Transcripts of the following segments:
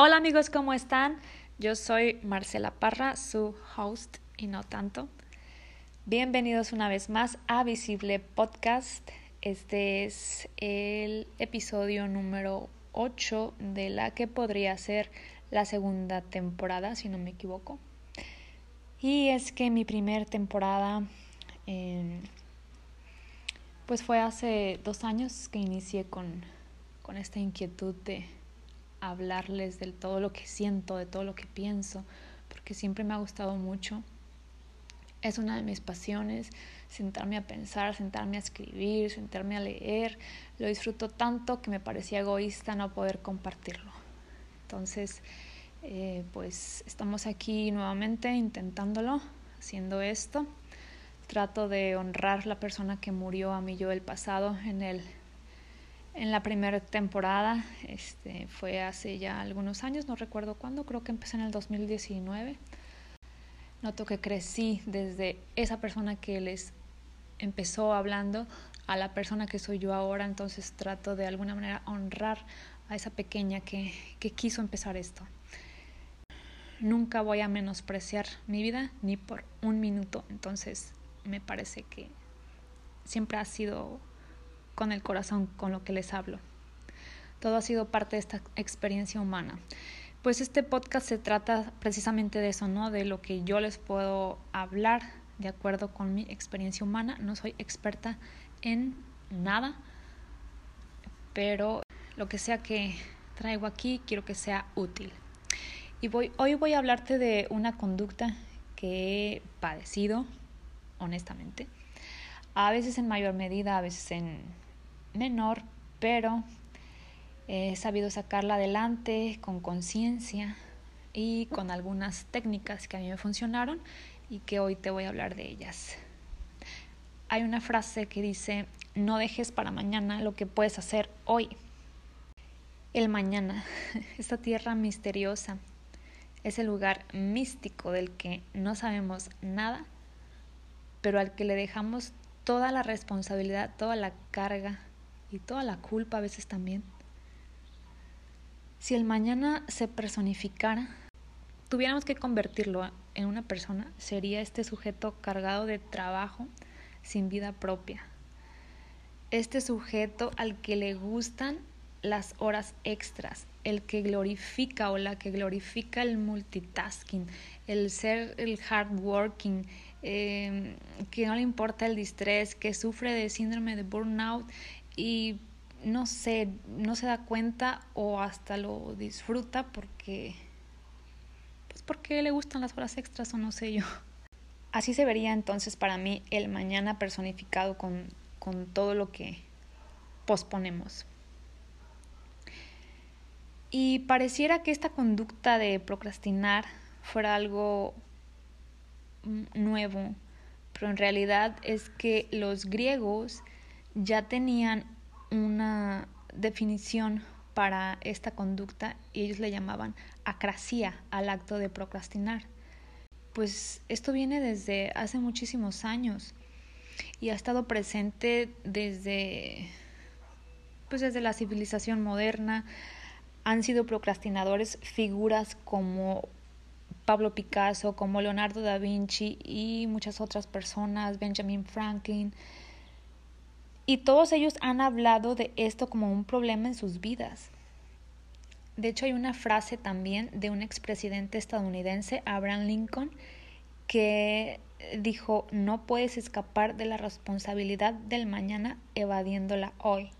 Hola amigos, ¿cómo están? Yo soy Marcela Parra, su host y no tanto. Bienvenidos una vez más a Visible Podcast. Este es el episodio número 8 de la que podría ser la segunda temporada, si no me equivoco. Y es que mi primer temporada, eh, pues fue hace dos años que inicié con, con esta inquietud de hablarles de todo lo que siento, de todo lo que pienso, porque siempre me ha gustado mucho. Es una de mis pasiones, sentarme a pensar, sentarme a escribir, sentarme a leer. Lo disfruto tanto que me parecía egoísta no poder compartirlo. Entonces, eh, pues estamos aquí nuevamente intentándolo, haciendo esto. Trato de honrar la persona que murió a mí yo del pasado en el en la primera temporada. Este, fue hace ya algunos años, no recuerdo cuándo, creo que empecé en el 2019. Noto que crecí desde esa persona que les empezó hablando a la persona que soy yo ahora, entonces trato de alguna manera honrar a esa pequeña que, que quiso empezar esto. Nunca voy a menospreciar mi vida ni por un minuto, entonces me parece que siempre ha sido con el corazón con lo que les hablo. Todo ha sido parte de esta experiencia humana. Pues este podcast se trata precisamente de eso, ¿no? De lo que yo les puedo hablar de acuerdo con mi experiencia humana. No soy experta en nada, pero lo que sea que traigo aquí quiero que sea útil. Y voy, hoy voy a hablarte de una conducta que he padecido, honestamente. A veces en mayor medida, a veces en menor, pero he sabido sacarla adelante con conciencia y con algunas técnicas que a mí me funcionaron y que hoy te voy a hablar de ellas. Hay una frase que dice, no dejes para mañana lo que puedes hacer hoy. El mañana, esta tierra misteriosa, es el lugar místico del que no sabemos nada, pero al que le dejamos toda la responsabilidad, toda la carga, y toda la culpa a veces también. Si el mañana se personificara, tuviéramos que convertirlo en una persona, sería este sujeto cargado de trabajo sin vida propia. Este sujeto al que le gustan las horas extras, el que glorifica o la que glorifica el multitasking, el ser el hard working, eh, que no le importa el distrés, que sufre de síndrome de burnout y no sé, no se da cuenta o hasta lo disfruta porque pues porque le gustan las horas extras o no sé yo. Así se vería entonces para mí el mañana personificado con, con todo lo que posponemos. Y pareciera que esta conducta de procrastinar fuera algo nuevo, pero en realidad es que los griegos ya tenían una definición para esta conducta y ellos le llamaban acracia al acto de procrastinar. Pues esto viene desde hace muchísimos años y ha estado presente desde pues desde la civilización moderna han sido procrastinadores figuras como Pablo Picasso, como Leonardo da Vinci y muchas otras personas, Benjamin Franklin, y todos ellos han hablado de esto como un problema en sus vidas. De hecho, hay una frase también de un expresidente estadounidense, Abraham Lincoln, que dijo, no puedes escapar de la responsabilidad del mañana evadiéndola hoy.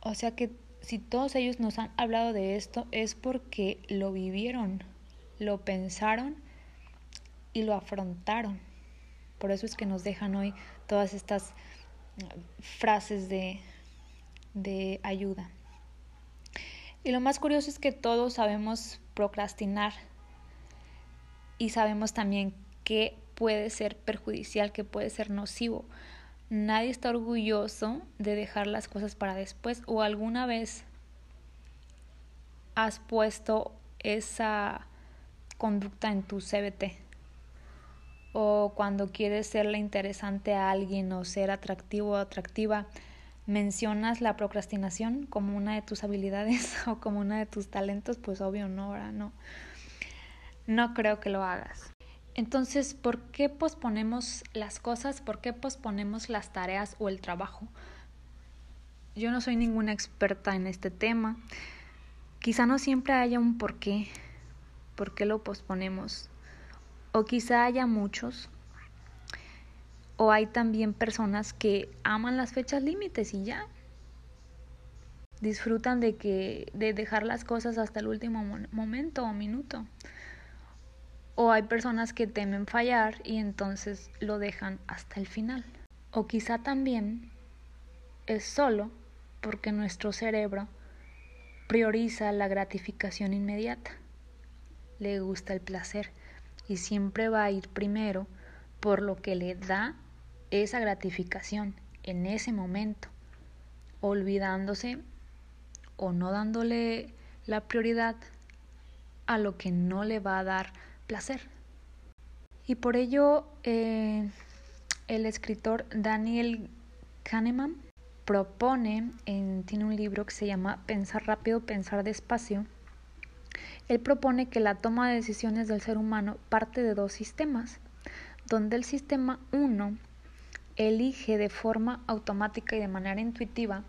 O sea que si todos ellos nos han hablado de esto es porque lo vivieron, lo pensaron y lo afrontaron. Por eso es que nos dejan hoy todas estas frases de, de ayuda. Y lo más curioso es que todos sabemos procrastinar y sabemos también que puede ser perjudicial, que puede ser nocivo. Nadie está orgulloso de dejar las cosas para después o alguna vez has puesto esa conducta en tu CBT o cuando quieres serle interesante a alguien o ser atractivo o atractiva, mencionas la procrastinación como una de tus habilidades o como una de tus talentos, pues obvio no, ahora no. No creo que lo hagas. Entonces, ¿por qué posponemos las cosas? ¿Por qué posponemos las tareas o el trabajo? Yo no soy ninguna experta en este tema. Quizá no siempre haya un por qué, por qué lo posponemos. O quizá haya muchos. O hay también personas que aman las fechas límites y ya. Disfrutan de que de dejar las cosas hasta el último momento o minuto. O hay personas que temen fallar y entonces lo dejan hasta el final. O quizá también es solo porque nuestro cerebro prioriza la gratificación inmediata. Le gusta el placer y siempre va a ir primero por lo que le da esa gratificación en ese momento, olvidándose o no dándole la prioridad a lo que no le va a dar placer. Y por ello eh, el escritor Daniel Kahneman propone, en, tiene un libro que se llama Pensar rápido, pensar despacio. Él propone que la toma de decisiones del ser humano parte de dos sistemas, donde el sistema 1 elige de forma automática y de manera intuitiva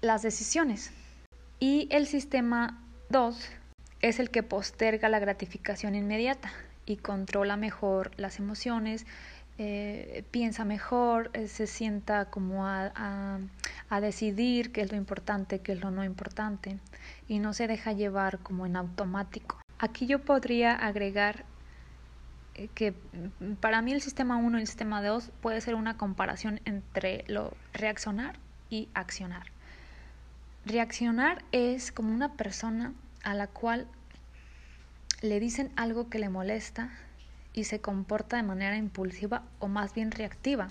las decisiones y el sistema 2 es el que posterga la gratificación inmediata y controla mejor las emociones, eh, piensa mejor, eh, se sienta como a, a, decidir qué es lo importante, qué es lo no importante y no se deja llevar como en automático. Aquí yo podría agregar eh, que para mí el sistema 1 y el sistema 2 puede ser una comparación entre lo reaccionar y accionar. Reaccionar es como una persona a la cual le dicen algo que le molesta y se comporta de manera impulsiva o más bien reactiva.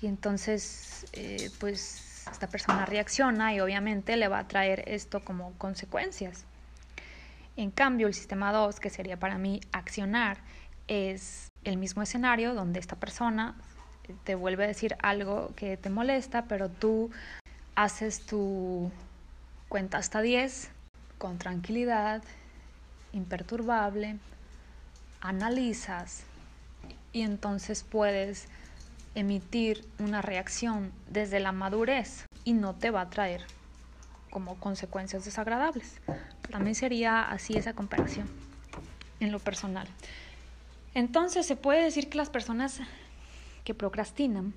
Y entonces, eh, pues esta persona reacciona y obviamente le va a traer esto como consecuencias. En cambio, el sistema 2, que sería para mí accionar, es el mismo escenario donde esta persona te vuelve a decir algo que te molesta, pero tú haces tu cuenta hasta 10 con tranquilidad, imperturbable, analizas y entonces puedes emitir una reacción desde la madurez y no te va a traer como consecuencias desagradables. Mí sería así esa comparación en lo personal. Entonces se puede decir que las personas que procrastinan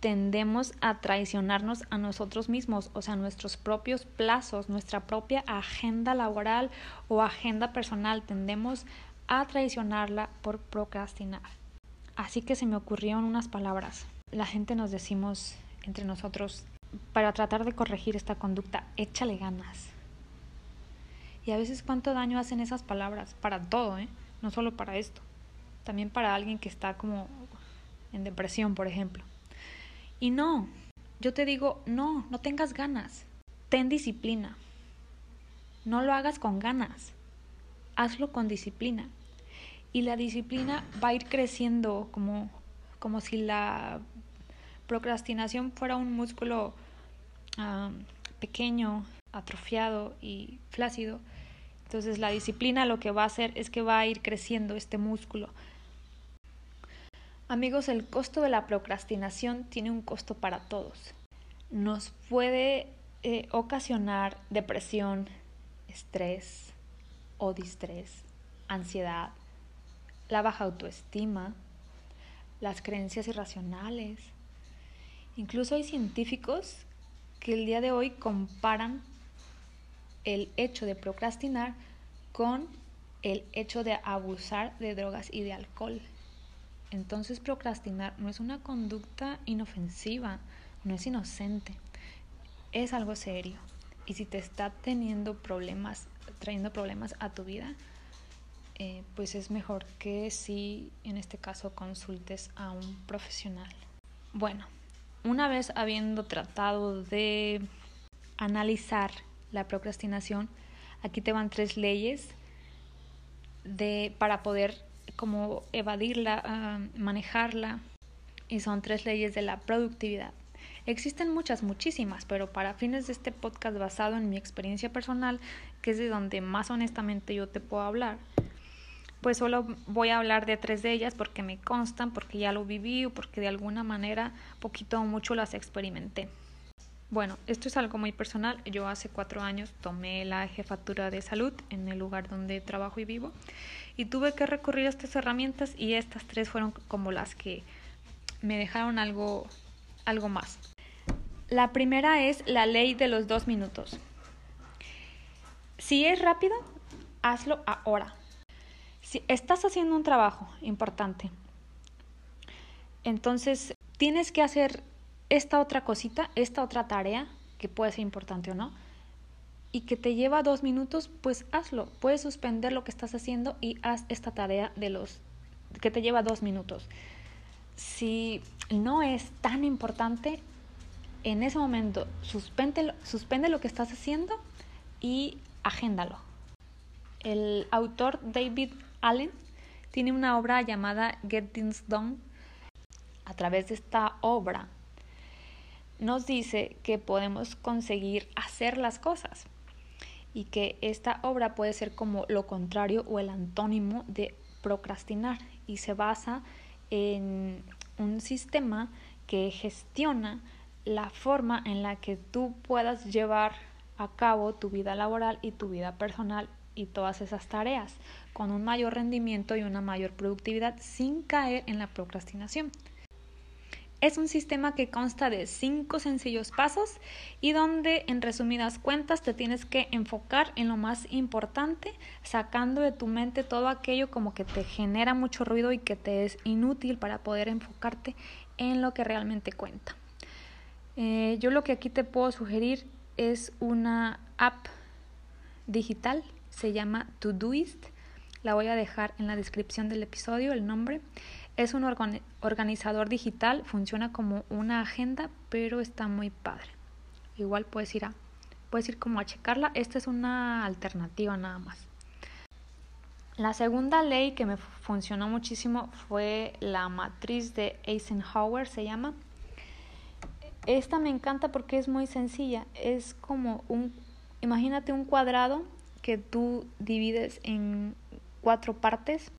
tendemos a traicionarnos a nosotros mismos, o sea, nuestros propios plazos, nuestra propia agenda laboral o agenda personal, tendemos a traicionarla por procrastinar. Así que se me ocurrieron unas palabras. La gente nos decimos entre nosotros, para tratar de corregir esta conducta, échale ganas. Y a veces cuánto daño hacen esas palabras, para todo, ¿eh? no solo para esto, también para alguien que está como en depresión, por ejemplo. Y no, yo te digo, no, no tengas ganas. Ten disciplina. No lo hagas con ganas. Hazlo con disciplina. Y la disciplina va a ir creciendo como, como si la procrastinación fuera un músculo pequeño, atrofiado y flácido. Entonces la disciplina lo que va a hacer es que va a ir creciendo este músculo Amigos, el costo de la procrastinación tiene un costo para todos. Nos puede eh, ocasionar depresión, estrés o distrés, ansiedad, la baja autoestima, las creencias irracionales. Incluso hay científicos que el día de hoy comparan el hecho de procrastinar con el hecho de abusar de drogas y de alcohol. Entonces procrastinar no es una conducta inofensiva, no es inocente, es algo serio. Y si te está teniendo problemas, trayendo problemas a tu vida, eh, pues es mejor que si en este caso consultes a un profesional. Bueno, una vez habiendo tratado de analizar la procrastinación, aquí te van tres leyes de, para poder como evadirla, manejarla, y son tres leyes de la productividad. Existen muchas, muchísimas, pero para fines de este podcast basado en mi experiencia personal, que es de donde más honestamente yo te puedo hablar, pues solo voy a hablar de tres de ellas porque me constan, porque ya lo viví o porque de alguna manera poquito o mucho las experimenté. Bueno, esto es algo muy personal. Yo hace cuatro años tomé la jefatura de salud en el lugar donde trabajo y vivo y tuve que recurrir a estas herramientas y estas tres fueron como las que me dejaron algo, algo más. La primera es la ley de los dos minutos. Si es rápido, hazlo ahora. Si estás haciendo un trabajo importante, entonces tienes que hacer esta otra cosita, esta otra tarea, que puede ser importante o no, y que te lleva dos minutos, pues hazlo. Puedes suspender lo que estás haciendo y haz esta tarea de los que te lleva dos minutos. Si no es tan importante, en ese momento suspende, suspende lo que estás haciendo y agéndalo. El autor David Allen tiene una obra llamada Get Things Done. A través de esta obra nos dice que podemos conseguir hacer las cosas y que esta obra puede ser como lo contrario o el antónimo de procrastinar y se basa en un sistema que gestiona la forma en la que tú puedas llevar a cabo tu vida laboral y tu vida personal y todas esas tareas con un mayor rendimiento y una mayor productividad sin caer en la procrastinación. Es un sistema que consta de cinco sencillos pasos y donde en resumidas cuentas te tienes que enfocar en lo más importante, sacando de tu mente todo aquello como que te genera mucho ruido y que te es inútil para poder enfocarte en lo que realmente cuenta. Eh, yo lo que aquí te puedo sugerir es una app digital, se llama Todoist, la voy a dejar en la descripción del episodio, el nombre. Es un organizador digital, funciona como una agenda, pero está muy padre. Igual puedes ir a puedes ir como a checarla. Esta es una alternativa nada más. La segunda ley que me funcionó muchísimo fue la matriz de Eisenhower, se llama. Esta me encanta porque es muy sencilla. Es como un, imagínate un cuadrado que tú divides en cuatro partes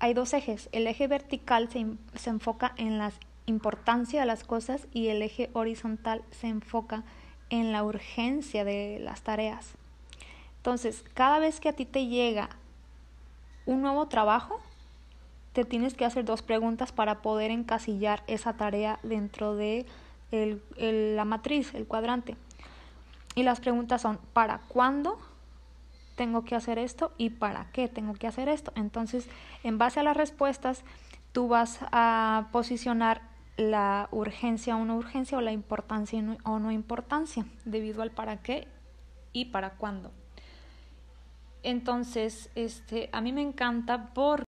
hay dos ejes. El eje vertical se, se enfoca en la importancia de las cosas y el eje horizontal se enfoca en la urgencia de las tareas. Entonces, cada vez que a ti te llega un nuevo trabajo, te tienes que hacer dos preguntas para poder encasillar esa tarea dentro de la matriz, el cuadrante. Y las preguntas son, ¿para cuándo? Tengo que hacer esto y para qué tengo que hacer esto. Entonces, en base a las respuestas, tú vas a posicionar la urgencia o no urgencia o la importancia o no importancia debido al para qué y para cuándo. Entonces, este, a mí me encanta por,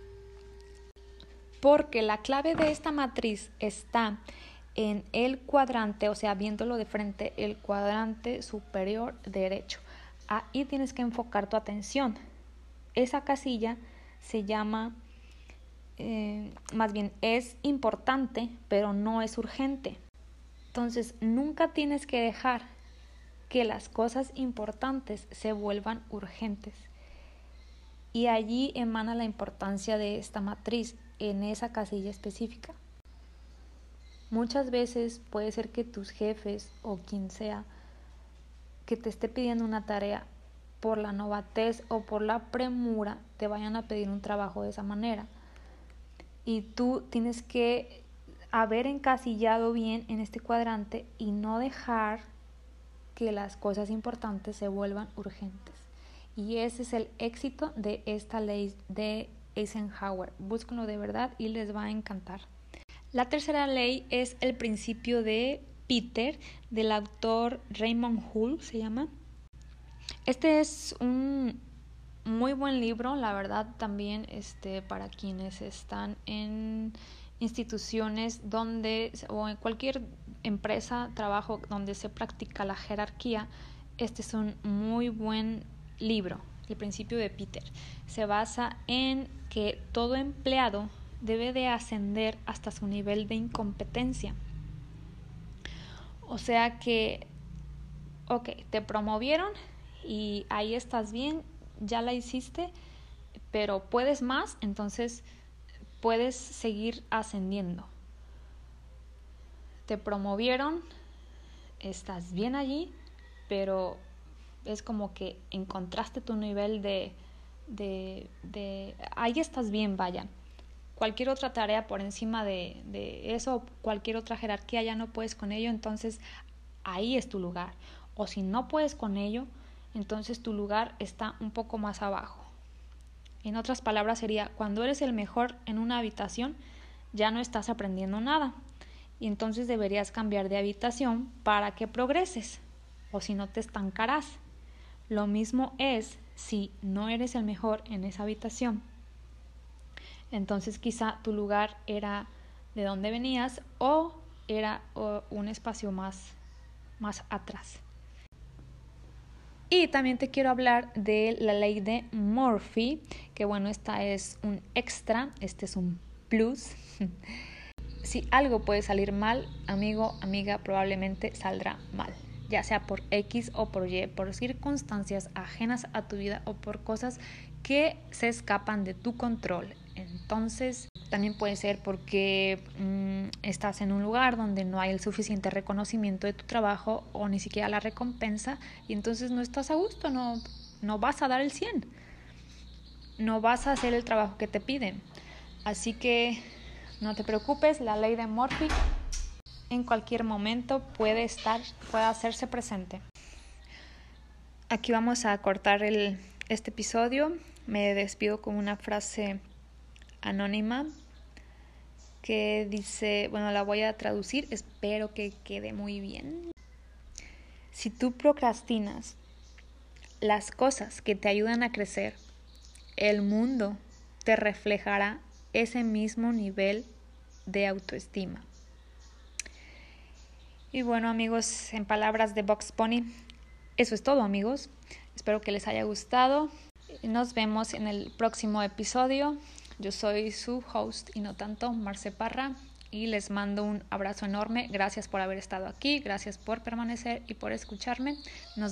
porque la clave de esta matriz está en el cuadrante, o sea, viéndolo de frente, el cuadrante superior derecho. Ahí tienes que enfocar tu atención. Esa casilla se llama, eh, más bien es importante, pero no es urgente. Entonces, nunca tienes que dejar que las cosas importantes se vuelvan urgentes. Y allí emana la importancia de esta matriz en esa casilla específica. Muchas veces puede ser que tus jefes o quien sea te esté pidiendo una tarea por la novatez o por la premura te vayan a pedir un trabajo de esa manera. Y tú tienes que haber encasillado bien en este cuadrante y no dejar que las cosas importantes se vuelvan urgentes. Y ese es el éxito de esta ley de Eisenhower. Búsquenlo de verdad y les va a encantar. La tercera ley es el principio de Peter del autor Raymond Hull, se llama. Este es un muy buen libro, la verdad, también este, para quienes están en instituciones donde o en cualquier empresa, trabajo donde se practica la jerarquía, este es un muy buen libro, el principio de Peter. Se basa en que todo empleado debe de ascender hasta su nivel de incompetencia O sea que, ok, te promovieron y ahí estás bien, ya la hiciste, pero puedes más, entonces puedes seguir ascendiendo. Te promovieron, estás bien allí, pero es como que encontraste tu nivel de, de, de ahí estás bien, vaya cualquier otra tarea por encima de, eso, cualquier otra jerarquía, ya no puedes con ello, entonces ahí es tu lugar. O si no puedes con ello, entonces tu lugar está un poco más abajo. En otras palabras sería, cuando eres el mejor en una habitación, ya no estás aprendiendo nada. Y entonces deberías cambiar de habitación para que progreses, o si no te estancarás. Lo mismo es si no eres el mejor en esa habitación entonces quizá tu lugar era de donde venías o era un espacio más, más atrás. Y también te quiero hablar de la ley de Murphy, que bueno, esta es un extra, este es un plus. si algo puede salir mal, amigo, amiga, probablemente saldrá mal, ya sea por X o por Y, por circunstancias ajenas a tu vida o por cosas que se escapan de tu control. Entonces, también puede ser porque mm, estás en un lugar donde no hay el suficiente reconocimiento de tu trabajo o ni siquiera la recompensa y entonces no estás a gusto, no, no vas a dar el 100, no vas a hacer el trabajo que te piden. Así que no te preocupes, la ley de Murphy en cualquier momento puede estar, puede hacerse presente. Aquí vamos a cortar el, este episodio. Me despido con una frase anónima que dice, bueno, la voy a traducir, espero que quede muy bien. Si tú procrastinas las cosas que te ayudan a crecer, el mundo te reflejará ese mismo nivel de autoestima. Y bueno amigos, en palabras de Box Pony, eso es todo amigos. Espero que les haya gustado. Nos vemos en el próximo episodio. Yo soy su host y no tanto, Marce Parra, y les mando un abrazo enorme. Gracias por haber estado aquí, gracias por permanecer y por escucharme. Nos